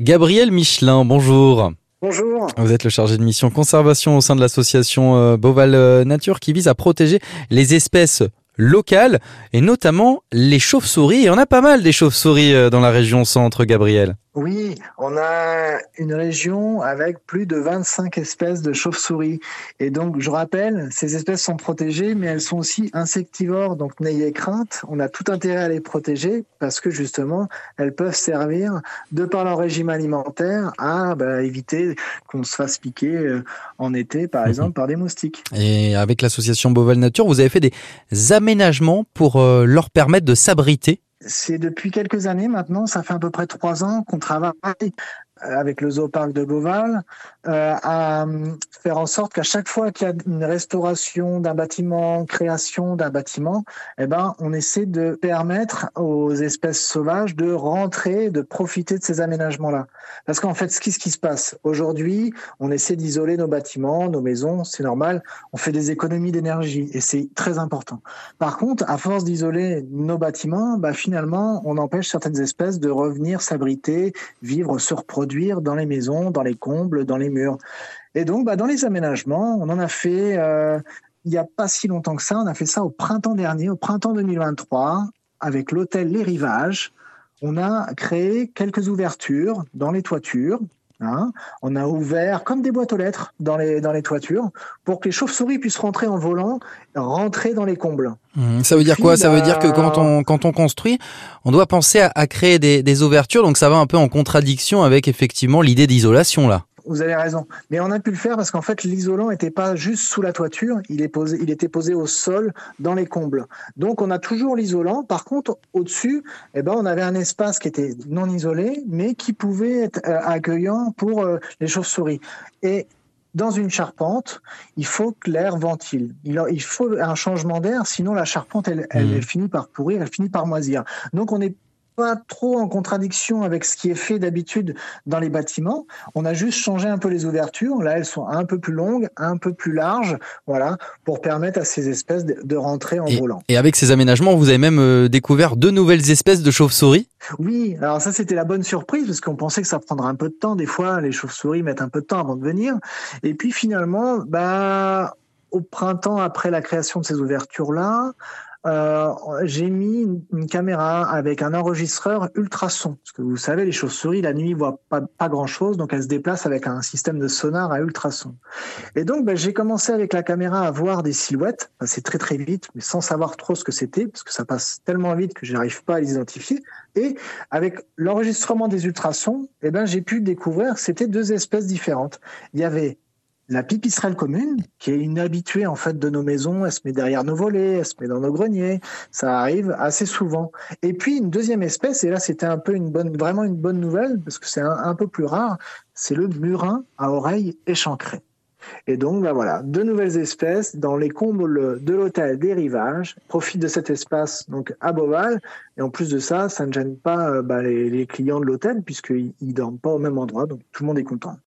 Gabriel Michelin, bonjour. Bonjour. Vous êtes le chargé de mission conservation au sein de l'association euh, Boval euh, Nature qui vise à protéger les espèces locales et notamment les chauves-souris. Et on a pas mal des chauves-souris euh, dans la région centre, Gabriel. Oui, on a une région avec plus de 25 espèces de chauves-souris. Et donc, je rappelle, ces espèces sont protégées, mais elles sont aussi insectivores. Donc, n'ayez crainte. On a tout intérêt à les protéger parce que justement, elles peuvent servir, de par leur régime alimentaire, à bah, éviter qu'on se fasse piquer euh, en été, par mhm. exemple, par des moustiques. Et avec l'association Boval Nature, vous avez fait des aménagements pour euh, leur permettre de s'abriter c'est depuis quelques années maintenant, ça fait à peu près trois ans qu'on travaille avec le zooparc de Beauval euh, à euh, faire en sorte qu'à chaque fois qu'il y a une restauration d'un bâtiment, création d'un bâtiment, eh ben on essaie de permettre aux espèces sauvages de rentrer, de profiter de ces aménagements-là. Parce qu'en fait, ce qui, se passe aujourd'hui, on essaie d'isoler nos bâtiments, nos maisons, c'est normal, on fait des économies d'énergie et c'est très important. Par contre, à force d'isoler nos bâtiments, bah finalement, on empêche certaines espèces de revenir s'abriter, vivre, se reproduire dans les maisons, dans les combles, dans les murs. Et donc, bah, dans les aménagements, on en a fait, euh, il n'y a pas si longtemps que ça, on a fait ça au printemps dernier, au printemps 2023, avec l'hôtel Les Rivages. On a créé quelques ouvertures dans les toitures Hein. on a ouvert comme des boîtes aux lettres dans les, dans les toitures pour que les chauves-souris puissent rentrer en volant, rentrer dans les combles. Mmh. ça veut dire quoi? Ça veut dire que quand on, quand on construit, on doit penser à, à créer des, des ouvertures, donc ça va un peu en contradiction avec effectivement l'idée d'isolation là vous avez raison. Mais on a pu le faire parce qu'en fait, l'isolant n'était pas juste sous la toiture, il, est posé, il était posé au sol, dans les combles. Donc, on a toujours l'isolant. Par contre, au-dessus, eh ben, on avait un espace qui était non isolé, mais qui pouvait être euh, accueillant pour euh, les chauves-souris. Et dans une charpente, il faut que l'air ventile. Il, faut un changement d'air, sinon la charpente, elle, elle, elle, mmh. finit par pourrir, elle finit par moisir. Donc on est pas trop en contradiction avec ce qui est fait d'habitude dans les bâtiments. On a juste changé un peu les ouvertures. Là, elles sont un peu plus longues, un peu plus larges, voilà, pour permettre à ces espèces de, rentrer en volant. Et avec ces aménagements, vous avez même euh, découvert deux nouvelles espèces de chauves-souris? Oui, alors ça c'était la bonne surprise parce qu'on pensait que ça prendrait un peu de temps. Des fois, les chauves-souris mettent un peu de temps avant de venir. Et puis finalement, bah, au printemps, après la création de ces ouvertures-là, euh, j'ai mis une, caméra avec un enregistreur ultrason. Parce que vous savez, les chauves-souris, la nuit, voient pas, grand-chose, donc elles se déplacent avec un système de sonar à ultrason. Et donc, ben, j'ai commencé avec la caméra à voir des silhouettes. c'est très très vite, mais sans savoir trop ce que c'était, parce que ça passe tellement vite que je n'arrive pas à les identifier. Et avec l'enregistrement des ultrasons, eh ben, j'ai pu découvrir que c'était deux espèces différentes. Il y avait la pipistrelle commune, qui est une habituée en fait de nos maisons, elle se met derrière nos volets, elle se met dans nos greniers, ça arrive assez souvent. Et puis une deuxième espèce, et là c'était un peu une bonne, vraiment une bonne nouvelle parce que c'est un, peu plus rare, c'est le murin à oreilles échancrées. Et donc, ben voilà, deux nouvelles espèces dans les combles de l'hôtel des rivages profitent de cet espace donc à Beauval. Et en plus de ça, ça ne gêne pas ben, les, les, clients de l'hôtel puisqu'ils ne dorment pas au même endroit. Donc, tout le monde est content.